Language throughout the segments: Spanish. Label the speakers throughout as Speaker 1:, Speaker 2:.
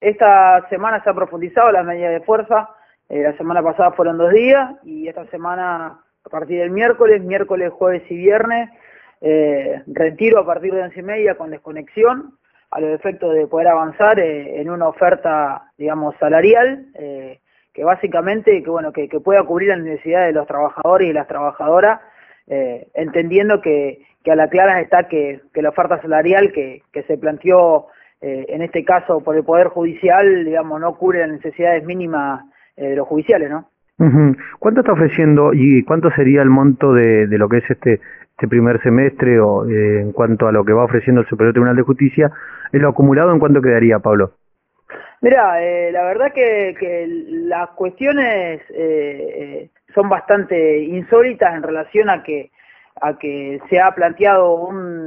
Speaker 1: esta semana se ha profundizado la medida de fuerza, eh, la semana pasada fueron dos días y esta semana a partir del miércoles, miércoles, jueves y viernes, eh, retiro a partir de once y media con desconexión a los efectos de poder avanzar eh, en una oferta, digamos, salarial, que básicamente, que bueno, que, pueda cubrir las necesidades de los trabajadores y las trabajadoras, entendiendo que, que, a la clara está que, que la oferta salarial que, que se planteó eh, en este caso por el Poder Judicial, digamos, no cubre las necesidades mínimas eh, de los judiciales, ¿no?
Speaker 2: ¿Cuánto está ofreciendo y cuánto sería el monto de, de lo que es este este primer semestre o eh, en cuanto a lo que va ofreciendo el Superior Tribunal de Justicia, ¿en lo acumulado en cuánto quedaría, Pablo?
Speaker 1: Mira, eh, la verdad que, que las cuestiones eh, son bastante insólitas en relación a que a que se ha planteado un,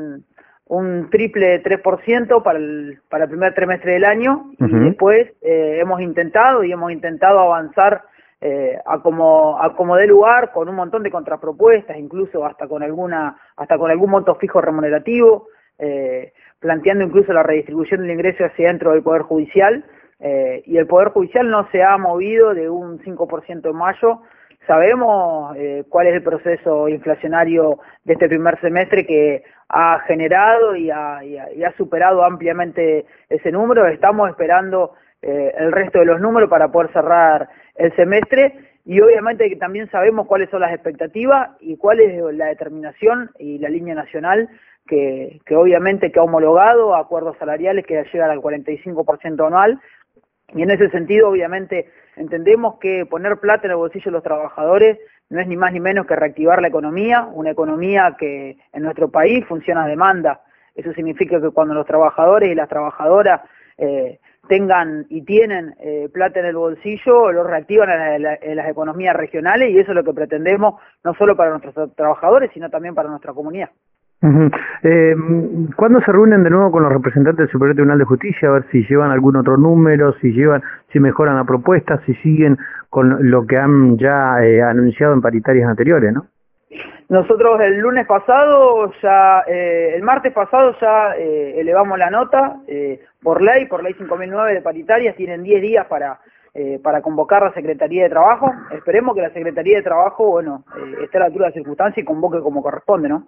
Speaker 1: un triple 3% para el, para el primer trimestre del año uh -huh. y después eh, hemos intentado y hemos intentado avanzar eh, a como a como dé lugar con un montón de contrapropuestas incluso hasta con alguna hasta con algún monto fijo remunerativo eh, planteando incluso la redistribución del ingreso hacia dentro del poder judicial eh, y el poder judicial no se ha movido de un 5% en mayo sabemos eh, cuál es el proceso inflacionario de este primer semestre que ha generado y ha, y ha, superado ampliamente ese número. Estamos esperando eh, el resto de los números para poder cerrar el semestre. Y obviamente también sabemos cuáles son las expectativas y cuál es la determinación y la línea nacional que, que obviamente que ha homologado acuerdos salariales que llegan al 45% anual y en ese sentido obviamente entendemos que poner plata en el bolsillo de los trabajadores no es ni más ni menos que reactivar la economía, una economía que en nuestro país funciona a demanda. Eso significa que cuando los trabajadores y las trabajadoras eh, tengan y tienen eh, plata en el bolsillo, lo reactivan en, la, en, la, en, las economías regionales y eso es lo que pretendemos no solo para nuestros trabajadores, sino también para nuestra comunidad.
Speaker 2: Uh ¿Cuándo se reúnen de nuevo con los representantes del Superior Tribunal de Justicia a ver si llevan algún otro número, si llevan, si mejoran la propuesta, si siguen con lo que han ya eh, anunciado en paritarias anteriores, ¿no?
Speaker 1: Nosotros el lunes pasado, ya eh, el martes pasado ya eh, elevamos la nota por ley, por ley 5009 de paritarias, tienen 10 días para eh, para convocar a la Secretaría de Trabajo. Esperemos que la Secretaría de Trabajo, bueno, eh, esté a la altura de la circunstancia y convoque como corresponde, ¿no?